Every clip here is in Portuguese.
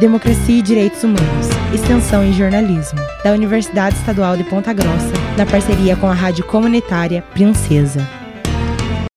Democracia e Direitos Humanos, Extensão em Jornalismo, da Universidade Estadual de Ponta Grossa, na parceria com a Rádio Comunitária Princesa.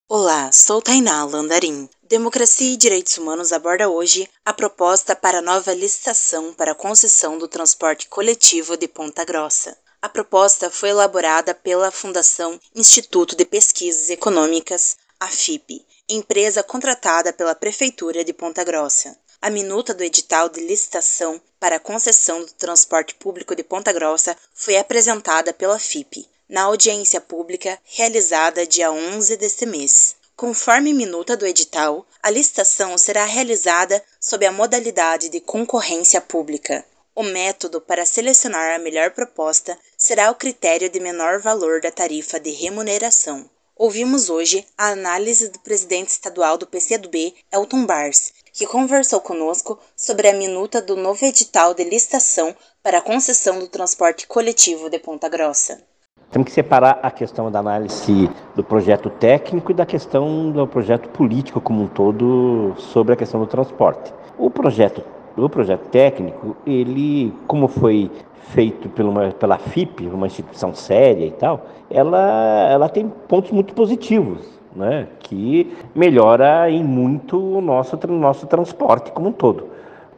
Olá, sou Tainá Landarim. Democracia e Direitos Humanos aborda hoje a proposta para nova licitação para concessão do transporte coletivo de Ponta Grossa. A proposta foi elaborada pela Fundação Instituto de Pesquisas Econômicas, a FIP, empresa contratada pela Prefeitura de Ponta Grossa. A minuta do edital de licitação para a concessão do transporte público de Ponta Grossa foi apresentada pela FIP na audiência pública realizada dia 11 deste mês. Conforme minuta do edital, a licitação será realizada sob a modalidade de concorrência pública. O método para selecionar a melhor proposta será o critério de menor valor da tarifa de remuneração. Ouvimos hoje a análise do presidente estadual do PCdoB, Elton Bars, que conversou conosco sobre a minuta do novo edital de licitação para a concessão do transporte coletivo de Ponta Grossa. Temos que separar a questão da análise do projeto técnico e da questão do projeto político como um todo sobre a questão do transporte. O projeto, o projeto técnico, ele, como foi feito pela, pela FIP, uma instituição séria e tal, ela, ela tem pontos muito positivos né, que melhora em muito o nosso, nosso transporte como um todo.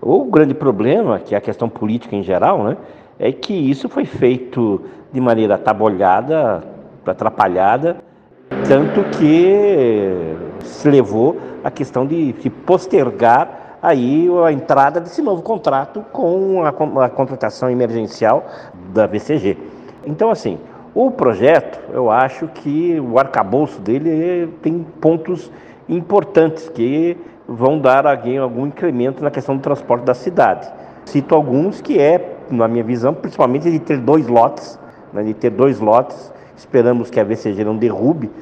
O grande problema, que é a questão política em geral, né, é que isso foi feito de maneira atabolhada, atrapalhada, tanto que se levou à questão de se postergar aí a entrada desse novo contrato com a, a contratação emergencial da BCG. Então, assim, o projeto, eu acho que o arcabouço dele tem pontos importantes que vão dar algum incremento na questão do transporte da cidade. Cito alguns que é, na minha visão, principalmente de ter dois lotes, né, de ter dois lotes. Esperamos que a VCG não derrube,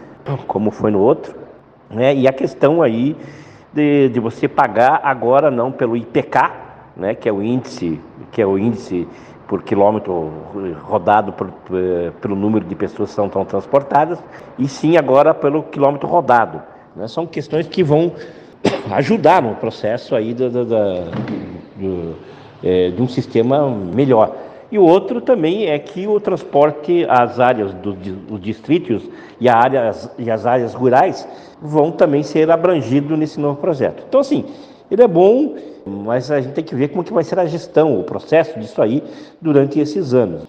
como foi no outro. Né, e a questão aí de, de você pagar agora não pelo IPK, né, que é o índice, que é o índice por quilômetro rodado por, eh, pelo número de pessoas que são transportadas, e sim agora pelo quilômetro rodado. Né? São questões que vão ajudar no processo aí da, da, da do, é, de um sistema melhor. E o outro também é que o transporte, as áreas dos do distritos e, e as áreas rurais vão também ser abrangidos nesse novo projeto. Então, assim, ele é bom, mas a gente tem que ver como que vai ser a gestão, o processo disso aí durante esses anos.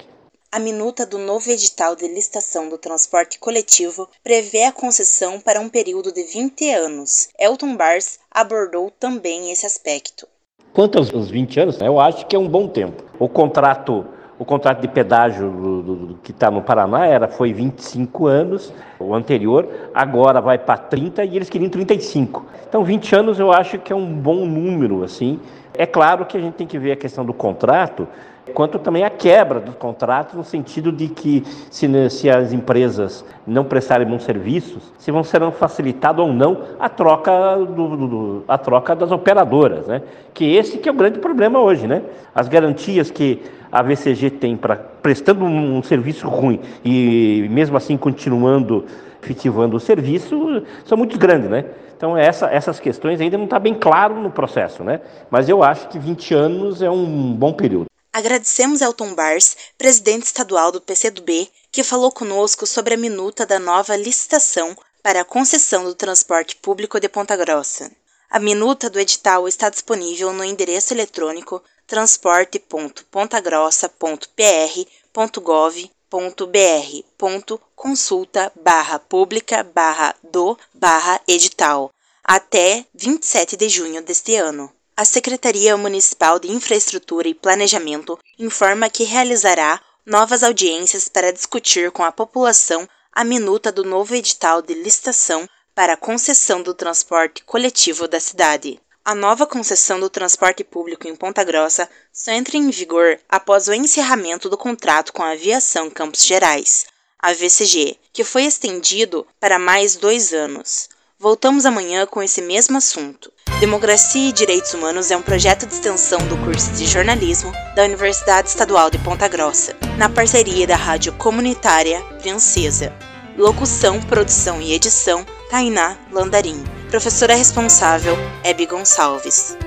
A minuta do novo edital de licitação do transporte coletivo prevê a concessão para um período de 20 anos. Elton Bars abordou também esse aspecto. Quanto aos 20 anos, eu acho que é um bom tempo. O contrato o contrato de pedágio do, do, do, que está no Paraná era, foi 25 anos, o anterior, agora vai para 30 e eles queriam 35. Então 20 anos eu acho que é um bom número, assim. É claro que a gente tem que ver a questão do contrato, quanto também a quebra dos contratos, no sentido de que se, se as empresas não prestarem bons serviços, se vão serão facilitado ou não a troca, do, do, a troca das operadoras, né? Que esse que é o grande problema hoje, né? As garantias que a VCG tem para prestando um, um serviço ruim e mesmo assim continuando efetivando o serviço são muito grandes, né? Então essa, essas questões ainda não está bem claro no processo, né? Mas eu acho que 20 anos é um bom período. Agradecemos Elton Bars, presidente estadual do PCdoB, que falou conosco sobre a minuta da nova licitação para a concessão do transporte público de Ponta Grossa. A minuta do edital está disponível no endereço eletrônico transporte.pontagrossa.pr.gov.br. Consulta barra pública barra do barra edital até 27 de junho deste ano. A Secretaria Municipal de Infraestrutura e Planejamento informa que realizará novas audiências para discutir com a população a minuta do novo edital de licitação para a concessão do transporte coletivo da cidade. A nova concessão do transporte público em Ponta Grossa só entra em vigor após o encerramento do contrato com a Aviação Campos Gerais, a VCG, que foi estendido para mais dois anos. Voltamos amanhã com esse mesmo assunto. Democracia e Direitos Humanos é um projeto de extensão do curso de jornalismo da Universidade Estadual de Ponta Grossa, na parceria da Rádio Comunitária Princesa. Locução, produção e edição: Tainá Landarim. Professora responsável: Hebe Gonçalves.